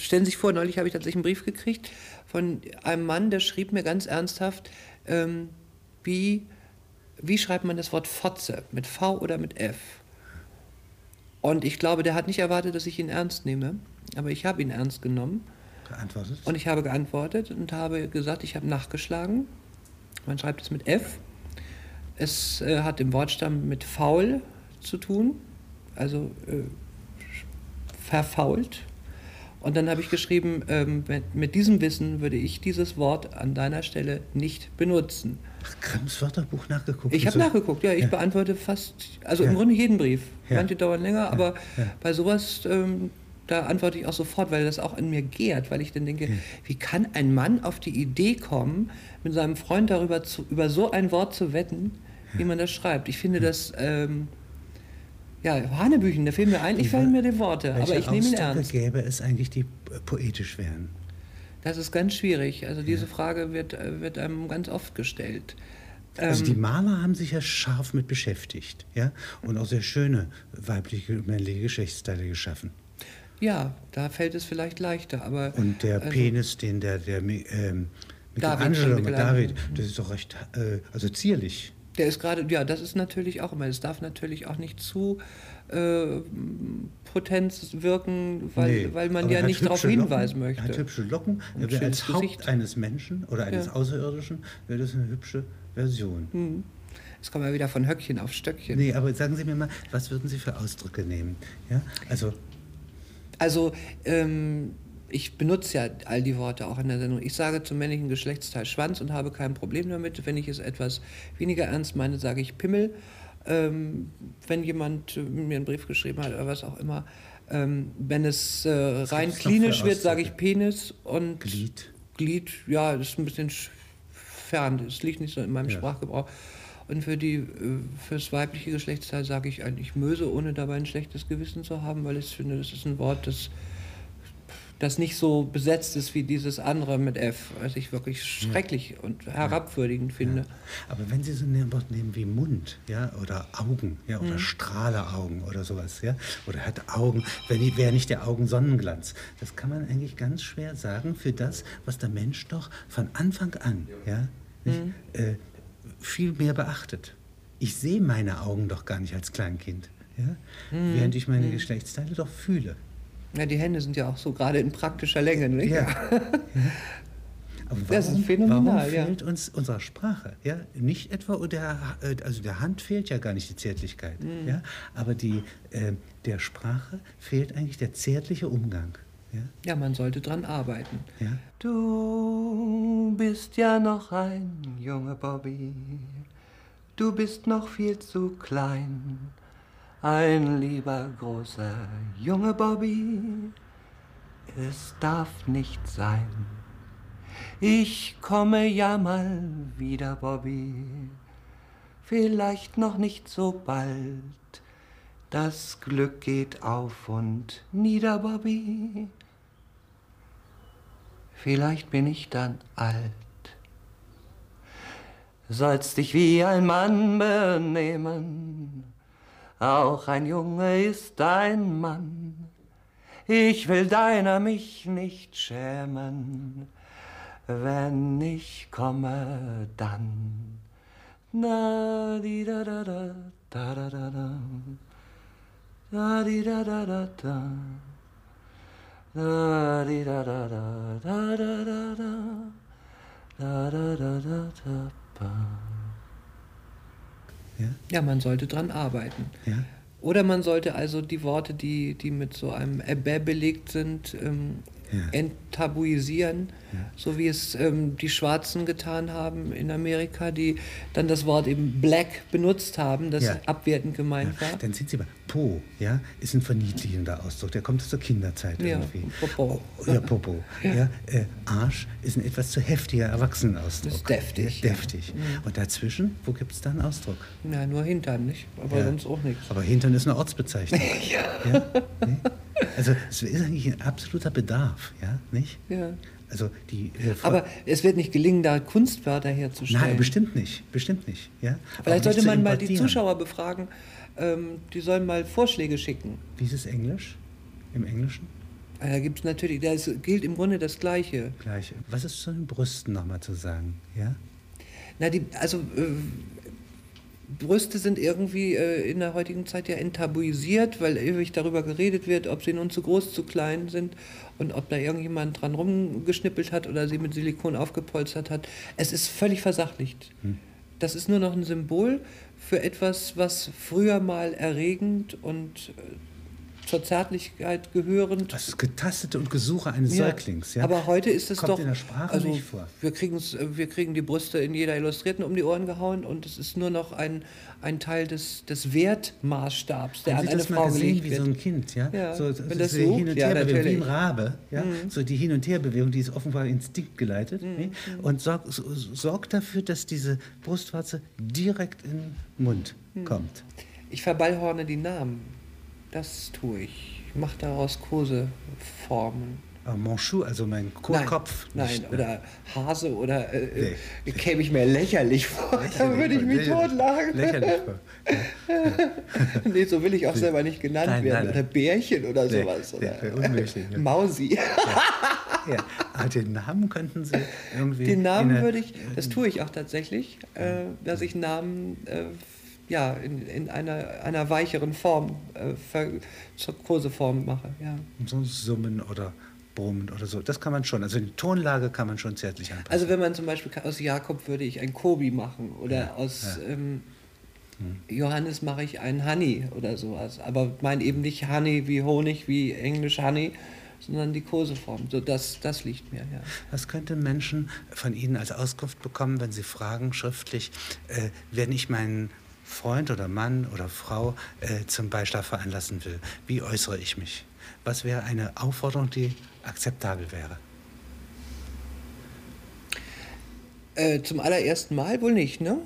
Stellen Sie sich vor, neulich habe ich tatsächlich einen Brief gekriegt von einem Mann, der schrieb mir ganz ernsthaft, ähm, wie, wie schreibt man das Wort Fotze? Mit V oder mit F? Und ich glaube, der hat nicht erwartet, dass ich ihn ernst nehme, aber ich habe ihn ernst genommen. Geantwortet? Und ich habe geantwortet und habe gesagt, ich habe nachgeschlagen. Man schreibt es mit F. Es äh, hat im Wortstamm mit faul zu tun, also äh, verfault. Und dann habe ich geschrieben, ähm, mit, mit, diesem Wissen würde ich dieses Wort an deiner Stelle nicht benutzen. Ach, Grimms Wörterbuch nachgeguckt? Ich habe so. nachgeguckt, ja. Ich ja. beantworte fast, also ja. im Grunde jeden Brief. Ja. Manche dauern länger, aber bei sowas, ähm, da antworte ich auch sofort, weil das auch in mir gärt, weil ich dann denke, wie kann ein Mann auf die Idee kommen, mit seinem Freund darüber zu, über so ein Wort zu wetten, wie man das schreibt. Ich finde das... Ähm, ja, Hanebüchen, da fehlen mir eigentlich fehlen mir die Worte, aber ich nehme ihn ernst. gäbe es eigentlich, die poetisch wären? Das ist ganz schwierig. Also diese ja. Frage wird, wird einem ganz oft gestellt. Also die ähm, Maler haben sich ja scharf mit beschäftigt, ja, und auch sehr schöne weibliche und männliche Geschlechtsteile geschaffen. Ja, da fällt es vielleicht leichter, aber und der also, Penis, den der der ähm, Michelangelo, David, David, das ist doch recht, äh, also zierlich. Der ist gerade, ja, das ist natürlich auch immer, es darf natürlich auch nicht zu äh, Potenz wirken, weil, nee, weil man ja nicht darauf hinweisen Locken, möchte. Er hat hübsche Locken, er wäre als Haupt Gesicht. eines Menschen oder eines ja. Außerirdischen, wäre das eine hübsche Version. Hm. Jetzt kommen wir wieder von Höckchen auf Stöckchen. Nee, aber sagen Sie mir mal, was würden Sie für Ausdrücke nehmen? Ja, also. Also, ähm, ich benutze ja all die Worte auch in der Sendung. Ich sage zum männlichen Geschlechtsteil Schwanz und habe kein Problem damit. Wenn ich es etwas weniger ernst meine, sage ich Pimmel. Ähm, wenn jemand äh, mir einen Brief geschrieben hat oder was auch immer. Ähm, wenn es äh, rein klinisch wird, sage ich Penis und Glied. Glied, ja, das ist ein bisschen fern. Das liegt nicht so in meinem ja. Sprachgebrauch. Und für die, äh, fürs weibliche Geschlechtsteil sage ich eigentlich Möse, ohne dabei ein schlechtes Gewissen zu haben, weil ich finde, das ist ein Wort, das das nicht so besetzt ist wie dieses andere mit F, was ich wirklich schrecklich ja. und herabwürdigend finde. Ja. Aber wenn Sie so ein Wort nehmen wie Mund, ja, oder Augen, ja, oder mhm. Strahleaugen oder sowas, ja, oder hat Augen, wenn wäre nicht der Augen Sonnenglanz, das kann man eigentlich ganz schwer sagen für das, was der Mensch doch von Anfang an, ja, nicht, mhm. äh, viel mehr beachtet. Ich sehe meine Augen doch gar nicht als Kleinkind, ja, mhm. während ich meine mhm. Geschlechtsteile doch fühle. Ja, die Hände sind ja auch so gerade in praktischer Länge, nicht? Ja. ja. Aber warum, das ist phänomenal, warum fehlt ja. uns unserer Sprache? Ja? Nicht etwa der, äh, also der Hand fehlt ja gar nicht die Zärtlichkeit, mhm. ja? aber die, äh, der Sprache fehlt eigentlich der zärtliche Umgang. Ja, ja man sollte dran arbeiten. Ja? Du bist ja noch ein junger Bobby, du bist noch viel zu klein ein lieber großer Junge Bobby, es darf nicht sein. Ich komme ja mal wieder, Bobby, vielleicht noch nicht so bald. Das Glück geht auf und nieder, Bobby. Vielleicht bin ich dann alt. Sollst dich wie ein Mann benehmen auch ein Junge ist ein Mann. Ich will deiner mich nicht schämen, wenn ich komme dann. Na di da da da da da da da da di da da da da da di da da da da da da da da da da da da ja? ja, man sollte dran arbeiten. Ja. Oder man sollte also die Worte, die, die mit so einem Äbä belegt sind, ähm, ja. enttabuisieren, ja. so wie es ähm, die Schwarzen getan haben in Amerika, die dann das Wort eben Black benutzt haben, das ja. abwertend gemeint war. Dann sind sie bei Po, ja, ist ein verniedlichender Ausdruck, der kommt aus der Kinderzeit irgendwie. Popo. Oh, ja, Popo. Ja. Äh, Arsch ist ein etwas zu heftiger Erwachsenenausdruck. Das ist deftig. deftig. Mhm. Und dazwischen, wo gibt es da einen Ausdruck? Na, nur Hintern, nicht? Aber sonst auch nichts. Aber Hintern ist eine Ortsbezeichnung. ja. Nee? Also es ist eigentlich ein absoluter Bedarf, ja, nicht? Ja. Also die, äh, Aber es wird nicht gelingen, da Kunstwörter herzustellen. Nein, bestimmt nicht, bestimmt nicht. Ja? Vielleicht sollte man mal die Zuschauer befragen, ähm, die sollen mal Vorschläge schicken. Wie ist es Englisch? Im Englischen? Da gibt es natürlich, das gilt im Grunde das Gleiche. Gleiche. Was ist zu den Brüsten nochmal zu sagen? Ja? Na, die, also äh, Brüste sind irgendwie äh, in der heutigen Zeit ja enttabuisiert, weil ewig darüber geredet wird, ob sie nun zu groß, zu klein sind und ob da irgendjemand dran rumgeschnippelt hat oder sie mit Silikon aufgepolstert hat. Es ist völlig versachlicht. Hm. Das ist nur noch ein Symbol für etwas, was früher mal erregend und äh, zur Zärtlichkeit gehörend. Das Getastete und Gesuche eines ja, Säuglings. Ja? Aber heute ist es Kommt doch. in der Sprache also, nicht vor. Wir, wir kriegen die Brüste in jeder Illustrierten um die Ohren gehauen und es ist nur noch ein, ein Teil des, des Wertmaßstabs, der Haben an Sie eine das Frau mal gesehen, wie so ein Kind, ja? ja so, wenn das so hin und her ja, wie ein Rabe, ja? Mhm. So die Hin- und Herbewegung, die ist offenbar instinktgeleitet mhm. ne? und sorgt sorg dafür, dass diese Brustwarze direkt in den Mund mhm. kommt. Ich verballhorne die Namen. Das tue ich. Ich mache daraus Koseformen. Ah, Monchou, also mein Kopf. Nein, nein, oder Hase oder äh, nee. käme ich mir lächerlich vor. da würde ich mich totlachen. Lächerlich vor. Ja. nee, so will ich auch selber nicht genannt nein, werden. Nein, oder Bärchen oder nee, sowas. Oder nee, unmöglich. Ja. Mausi. Ja. ja. Aber den Namen könnten Sie irgendwie. Den Namen würde ich, das tue ich auch tatsächlich, äh, dass ich Namen äh, ja, in, in einer, einer weicheren Form, äh, zur Kurseform mache. Ja. So Summen oder Brummen oder so, das kann man schon. Also die Tonlage kann man schon zärtlich anpassen. Also wenn man zum Beispiel aus Jakob würde ich ein Kobi machen oder ja, aus ja. Ähm, hm. Johannes mache ich ein Honey oder sowas. Aber mein eben nicht Honey wie Honig, wie Englisch Honey, sondern die Koseform. So, das, das liegt mir, ja. Was könnten Menschen von Ihnen als Auskunft bekommen, wenn Sie fragen schriftlich, äh, wenn ich meinen Freund oder Mann oder Frau äh, zum Beischlaf veranlassen will, wie äußere ich mich? Was wäre eine Aufforderung, die akzeptabel wäre? Äh, zum allerersten Mal wohl nicht, ne?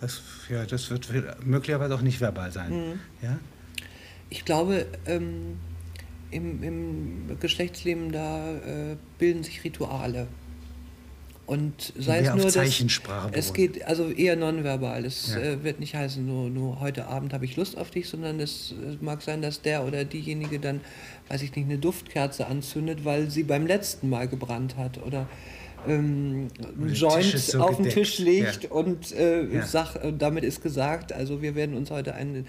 Das, ja, das wird möglicherweise auch nicht verbal sein. Mhm. Ja? Ich glaube, ähm, im, im, Geschlechtsleben da äh, bilden sich Rituale. Und sei es nur, Zeichensprache dass, es geht also eher nonverbal. Es ja. äh, wird nicht heißen, nur, nur heute Abend habe ich Lust auf dich, sondern es, es, mag sein, dass der oder diejenige dann, weiß ich nicht, eine Duftkerze anzündet, weil sie beim letzten Mal gebrannt hat oder ähm, einen Joint so auf den Tisch legt ja. und äh, ja. sag, damit ist gesagt, also wir werden uns heute einen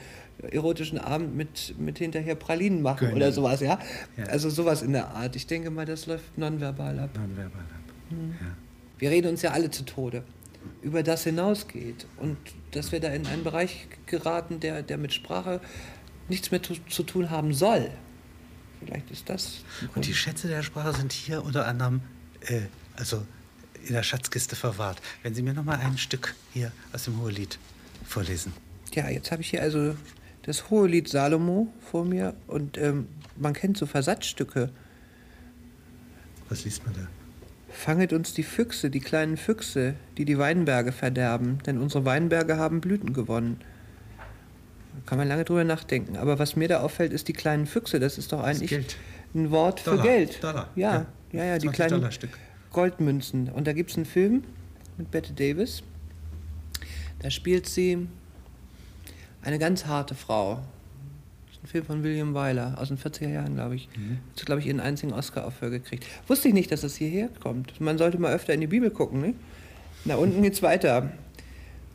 erotischen Abend mit, mit hinterher Pralinen machen Gönnen. oder sowas, ja? ja? Also sowas in der Art. Ich denke mal, das läuft nonverbal ab. Nonverbal ab. Mhm. Ja. Wir reden uns ja alle zu Tode über das hinausgeht und dass wir da in einen Bereich geraten, der, der mit Sprache nichts mehr zu, zu tun haben soll. Vielleicht ist das. Und die Schätze der Sprache sind hier unter anderem äh, also in der Schatzkiste verwahrt. Wenn Sie mir noch mal ein Stück hier aus dem Hohelied vorlesen. Ja, jetzt habe ich hier also das Hohelied Salomo vor mir und ähm, man kennt so Versatzstücke. Was liest man da? Fanget uns die Füchse, die kleinen Füchse, die die Weinberge verderben, denn unsere Weinberge haben Blüten gewonnen. Da kann man lange drüber nachdenken. Aber was mir da auffällt, ist die kleinen Füchse. Das ist doch eigentlich ein Wort Dollar. für Geld. Dollar. Ja, ja, ja, ja die kleinen Goldmünzen. Und da gibt es einen Film mit Bette Davis. Da spielt sie eine ganz harte Frau. Ein Film von William Wyler aus den 40er Jahren, glaube ich. Mhm. Hat, glaube ich, ihren einzigen Oscar aufhör gekriegt. Wusste ich nicht, dass das hierher kommt. Man sollte mal öfter in die Bibel gucken, ne? Da unten geht's weiter.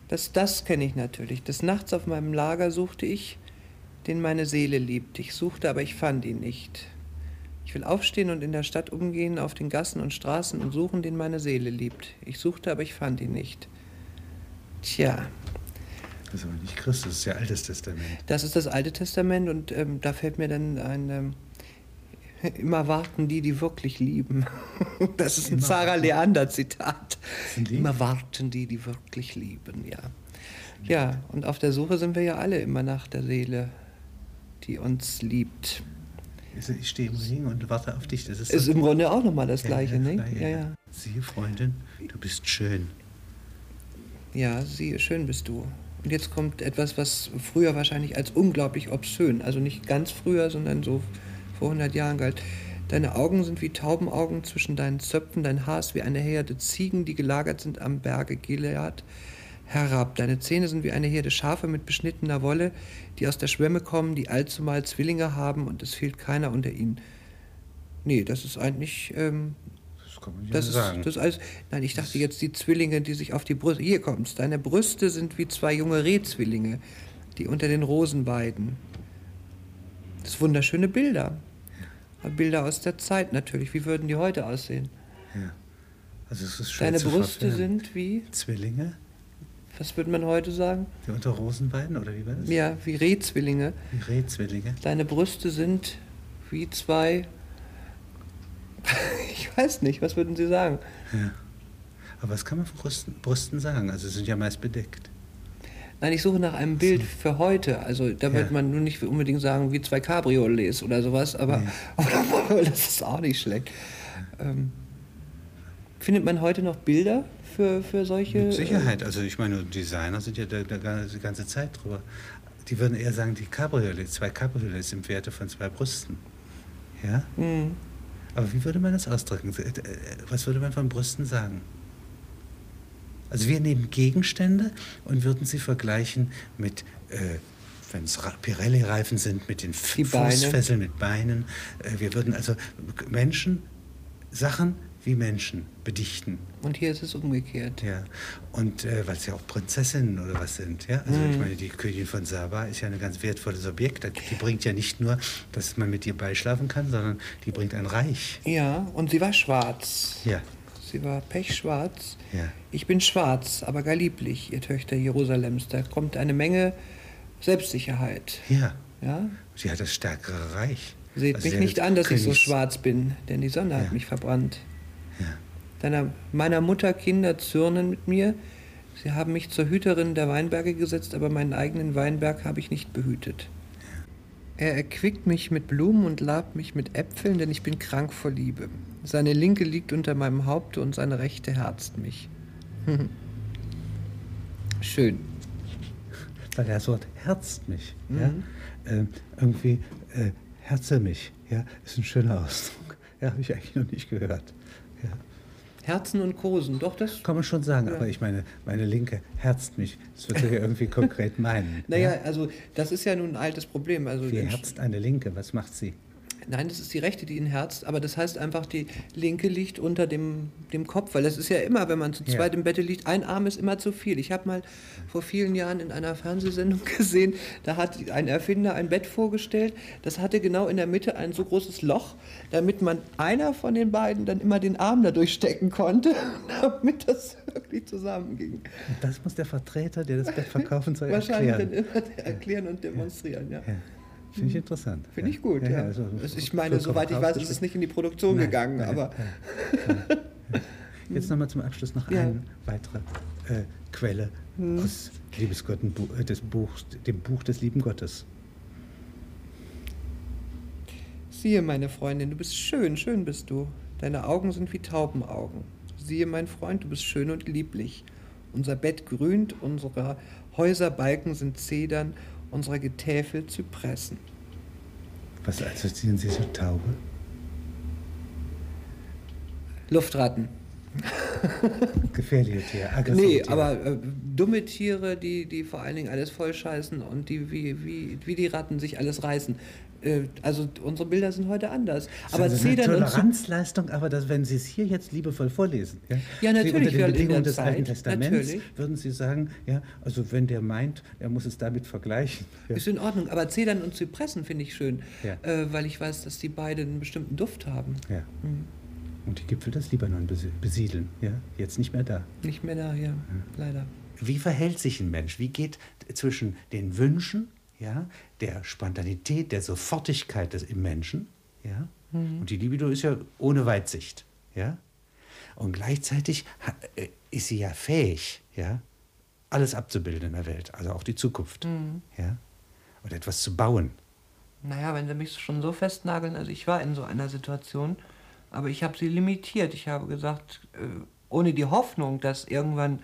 Das, das kenne ich natürlich. Des Nachts auf meinem Lager suchte ich, den meine Seele liebt. Ich suchte, aber ich fand ihn nicht. Ich will aufstehen und in der Stadt umgehen, auf den Gassen und Straßen und suchen, den meine Seele liebt. Ich suchte, aber ich fand ihn nicht. Tja, das ist aber nicht Christus, das ist ja Altes Testament. Das ist das Alte Testament und ähm, da fällt mir dann ein. Ähm, immer warten die, die wirklich lieben. Das ist ein Sarah Leander-Zitat. Immer warten die, die wirklich lieben, ja. Ja, und auf der Suche sind wir ja alle immer nach der Seele, die uns liebt. Also ich stehe im Ring und warte auf dich. Das ist, ist im Grunde auch nochmal das Gleiche, ja, ne? Ja, ja. Siehe, Freundin, du bist schön. Ja, siehe, schön bist du. Und jetzt kommt etwas, was früher wahrscheinlich als unglaublich obszön, also nicht ganz früher, sondern so vor 100 Jahren galt. Deine Augen sind wie Taubenaugen zwischen deinen Zöpfen, dein Haar ist wie eine Herde Ziegen, die gelagert sind am Berge Gilead herab. Deine Zähne sind wie eine Herde Schafe mit beschnittener Wolle, die aus der Schwemme kommen, die allzumal Zwillinge haben und es fehlt keiner unter ihnen. Nee, das ist eigentlich. Ähm, Das kann man ja das, ist, sagen. das ist alles. Nein, ich dachte jetzt die Zwillinge, die sich auf die Brüste. Hier kommt's. Deine Brüste sind wie zwei junge Rehzwillinge, die unter den Rosen weiden. Das sind wunderschöne Bilder. Bilder aus der Zeit natürlich. Wie würden die heute aussehen? also es ist schwer Deine Brüste verfilmen. sind wie? Zwillinge, Was würde man heute sagen? die unter Rosen weiden, oder wie war das? Ja, wie Rehzwillinge. Die Rehzwillinge. Deine Brüste sind wie zwei. Ich weiß nicht, was würden Sie sagen? Aber was kann man von Brüsten, Brüsten sagen? Also sie sind ja meist bedeckt. Nein, ich suche nach einem Bild für heute. Also da wird Ja. man nur nicht unbedingt sagen, wie zwei Cabriolets oder sowas, aber oder, das ist auch nicht schlecht. Ähm, findet man heute noch Bilder für, für solche? Mit Sicherheit. Also ich meine, Designer sind ja da, da die ganze Zeit drüber. Die würden eher sagen, die Cabriolets, zwei Cabriolets im Werte von zwei Brüsten. Ja? Äh, hm, Aber wie würde man das ausdrücken? Äh, äh, Was würde man von Brüsten sagen? Also wir nehmen Gegenstände und würden sie vergleichen mit, äh, wenn es Pirelli-Reifen sind, mit den F. Fußfesseln, mit Beinen. Äh, wir würden also Menschen, Sachen wie Menschen bedichten. Und hier ist es umgekehrt. Ja, und äh, weil es ja auch Prinzessinnen oder was sind, ja. Also Mhm. ich meine, die Königin von Saba ist ja ein ganz wertvolles Objekt. Die bringt ja nicht nur, dass man mit ihr beischlafen kann, sondern die bringt ein Reich. Ja, und sie war schwarz. Ja, Sie war pechschwarz. ja. Ich bin schwarz, aber gar lieblich, ihr Töchter Jerusalems. Da kommt eine Menge Selbstsicherheit. Ja, Ja? sie hat das stärkere Reich. Seht Also mich nicht an, dass ich so Königs- schwarz bin, denn die Sonne Ja. hat mich verbrannt. Deiner, meiner Mutter Kinder zürnen mit mir. Sie haben mich zur Hüterin der Weinberge gesetzt, aber meinen eigenen Weinberg habe ich nicht behütet. Er erquickt mich mit Blumen und labt mich mit Äpfeln, denn ich bin krank vor Liebe. Seine linke liegt unter meinem Haupte und seine rechte herzt mich. Schön. Weil das Wort herzt mich. Mhm. Ja? Ähm, irgendwie äh, herze mich. Ja, ist ein schöner Ausdruck. Ja, habe ich eigentlich noch nicht gehört. Ja. Herzen und Kosen, doch das. Kann man schon sagen, Ja. aber ich meine, meine Linke herzt mich. Das wird sie ja irgendwie konkret meinen. Naja, ja? also das ist ja nun ein altes Problem. Also Wie herzt eine Linke? Was macht sie? Nein, das ist die rechte, die ihn herzt, aber das heißt einfach, die linke liegt unter dem, dem Kopf, weil das ist ja immer, wenn man zu Ja. zweit im Bett liegt, ein Arm ist immer zu viel. Ich habe mal vor vielen Jahren in einer Fernsehsendung gesehen, da hat ein Erfinder ein Bett vorgestellt, das hatte genau in der Mitte ein so großes Loch, damit man einer von den beiden dann immer den Arm da durchstecken konnte, damit das wirklich zusammenging. Das muss der Vertreter, der das Bett verkaufen soll, Wahrscheinlich erklären. dann immer erklären und demonstrieren, ja. Ja. Finde ich interessant. Finde ich gut, ja. also Also ich meine, soweit ich weiß, ist es nicht in die Produktion Nein, gegangen, nein, aber Jetzt nochmal zum Abschluss noch Ja. eine weitere äh, Quelle aus Liebesgott, äh, des Buchs, dem Buch des lieben Gottes. Siehe, meine Freundin, du bist schön, schön bist du. Deine Augen sind wie Taubenaugen. Siehe, mein Freund, du bist schön und lieblich. Unser Bett grünt, unsere Häuserbalken sind Zedern, unsere Getäfel Zypressen. Was assoziieren Sie zur Taube? Luftratten. Gefährliche Tiere, aggressive Nee, Tiere. aber äh, dumme Tiere, die, die vor allen Dingen alles vollscheißen und die wie, wie, wie die Ratten sich alles reißen. Äh, also unsere Bilder sind heute anders. Aber das ist eine Zedern und Zy- Toleranzleistung, aber das, wenn Sie es hier jetzt liebevoll vorlesen, ja, Ja, Sie natürlich, unter den Bedingungen des Alten Testaments, natürlich. würden Sie sagen, ja, also wenn der meint, er muss es damit vergleichen. Ja. Ist in Ordnung, aber Zedern und Zypressen finde ich schön, Ja. äh, weil ich weiß, dass die beide einen bestimmten Duft haben. Ja. Und die Gipfel des Libanon besi- besiedeln, ja, jetzt nicht mehr da. Nicht mehr da, ja, leider. Wie verhält sich ein Mensch? Wie geht zwischen den Wünschen, ja, der Spontanität, der Sofortigkeit des, im Menschen, ja, und die Libido ist ja ohne Weitsicht, ja, und gleichzeitig äh, ist sie ja fähig, ja, alles abzubilden in der Welt, also auch die Zukunft, ja, und etwas zu bauen. Naja, wenn sie mich schon so festnageln, also ich war in so einer Situation, aber ich habe sie limitiert. Ich habe gesagt, äh, ohne die Hoffnung, dass irgendwann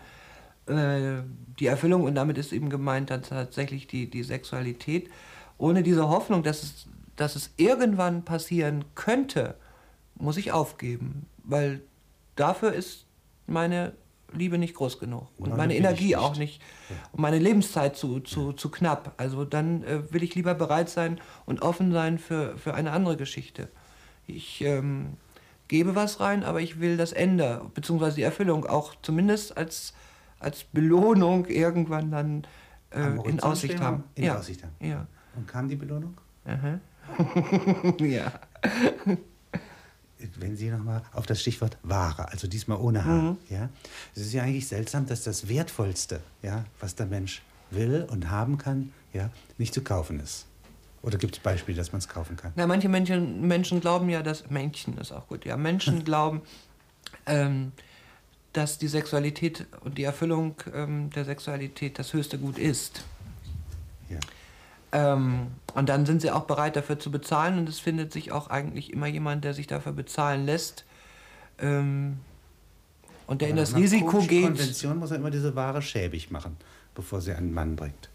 äh, die Erfüllung, und damit ist eben gemeint dann tatsächlich die, die Sexualität, ohne diese Hoffnung, dass es, dass es irgendwann passieren könnte, muss ich aufgeben, weil dafür ist meine Liebe nicht groß genug und Nein, meine Energie auch nicht und meine Lebenszeit zu, zu, zu knapp. Also dann äh, will ich lieber bereit sein und offen sein für, für eine andere Geschichte. Ich ähm, gebe was rein, aber ich will das Ende, beziehungsweise die Erfüllung auch zumindest als, als Belohnung irgendwann dann äh, in Aussicht haben. In ja. Aussicht haben. Ja. Und kam die Belohnung? Aha. ja. Wenn Sie nochmal auf das Stichwort Ware, also diesmal ohne Haar, Mhm. ja, es ist ja eigentlich seltsam, dass das Wertvollste, ja, was der Mensch will und haben kann, ja, nicht zu kaufen ist. Oder gibt es Beispiele, dass man es kaufen kann? Na, manche Menschen, Menschen glauben ja, dass Männchen ist auch gut. Ja, Menschen glauben, ähm, dass die Sexualität und die Erfüllung ähm, der Sexualität das höchste Gut ist. Ja. Ähm, und dann sind sie auch bereit dafür zu bezahlen und es findet sich auch eigentlich immer jemand, der sich dafür bezahlen lässt ähm, und der in Aber das nach einer Risiko geht. Konvention muss er immer diese Ware schäbig machen, bevor sie einen Mann bringt.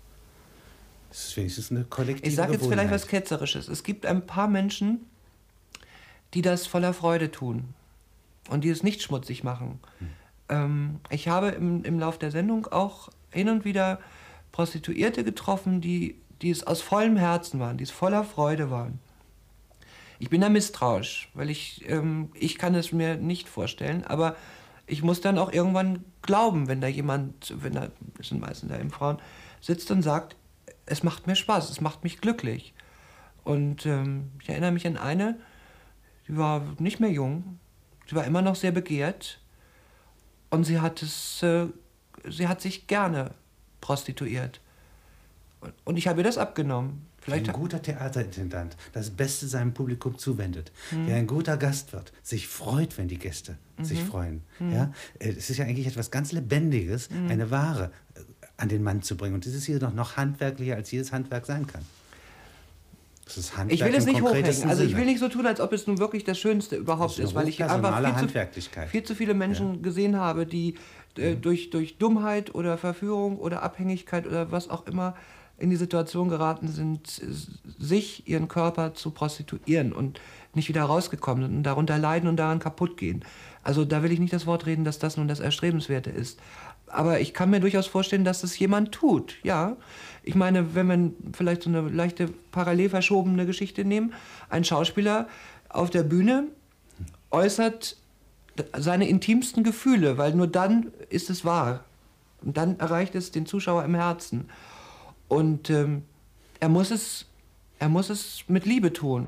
Das ist wenigstens eine kollektive Ich sage jetzt vielleicht was Ketzerisches. Es gibt ein paar Menschen, die das voller Freude tun und die es nicht schmutzig machen. Ähm, ich habe im, im Lauf der Sendung auch hin und wieder Prostituierte getroffen, die, die es aus vollem Herzen waren, die es voller Freude waren. Ich bin da misstrauisch, weil ich, ähm, ich kann es mir nicht vorstellen, aber ich muss dann auch irgendwann glauben, wenn da jemand, wenn da, das sind meistens da eben Frauen, sitzt und sagt, es macht mir Spaß, es macht mich glücklich. Und ähm, ich erinnere mich an eine, die war nicht mehr jung, sie war immer noch sehr begehrt und sie hat es, äh, sie hat sich gerne prostituiert. Und- ich habe ihr das abgenommen. Vielleicht ein guter Theaterintendant das Beste seinem Publikum zuwendet, Hm. der ein guter Gastwirt, sich freut, wenn die Gäste Mhm. sich freuen. Hm. Ja? Äh, Es ist ja eigentlich etwas ganz Lebendiges, eine Ware äh, an den Mann zu bringen. Und das ist hier noch, noch handwerklicher, als jedes Handwerk sein kann. Das ist Handwerk Ich will es nicht hochhängen. Also ich will nicht so tun, als ob es nun wirklich das Schönste überhaupt Das ist ist, weil ich einfach viel zu, viel zu viele Menschen gesehen habe, die äh, durch, durch Dummheit oder Verführung oder Abhängigkeit oder was auch immer in die Situation geraten sind, sich, ihren Körper zu prostituieren und nicht wieder rausgekommen sind und darunter leiden und daran kaputt gehen. Also da will ich nicht das Wort reden, dass das nun das Erstrebenswerte ist. Aber ich kann mir durchaus vorstellen, dass es jemand tut, ja. Ich meine, wenn wir vielleicht so eine leichte parallel verschobene Geschichte nehmen, ein Schauspieler auf der Bühne äußert seine intimsten Gefühle, weil nur dann ist es wahr. Und dann erreicht es den Zuschauer im Herzen. Und ähm, er, muss es, er muss es mit Liebe tun.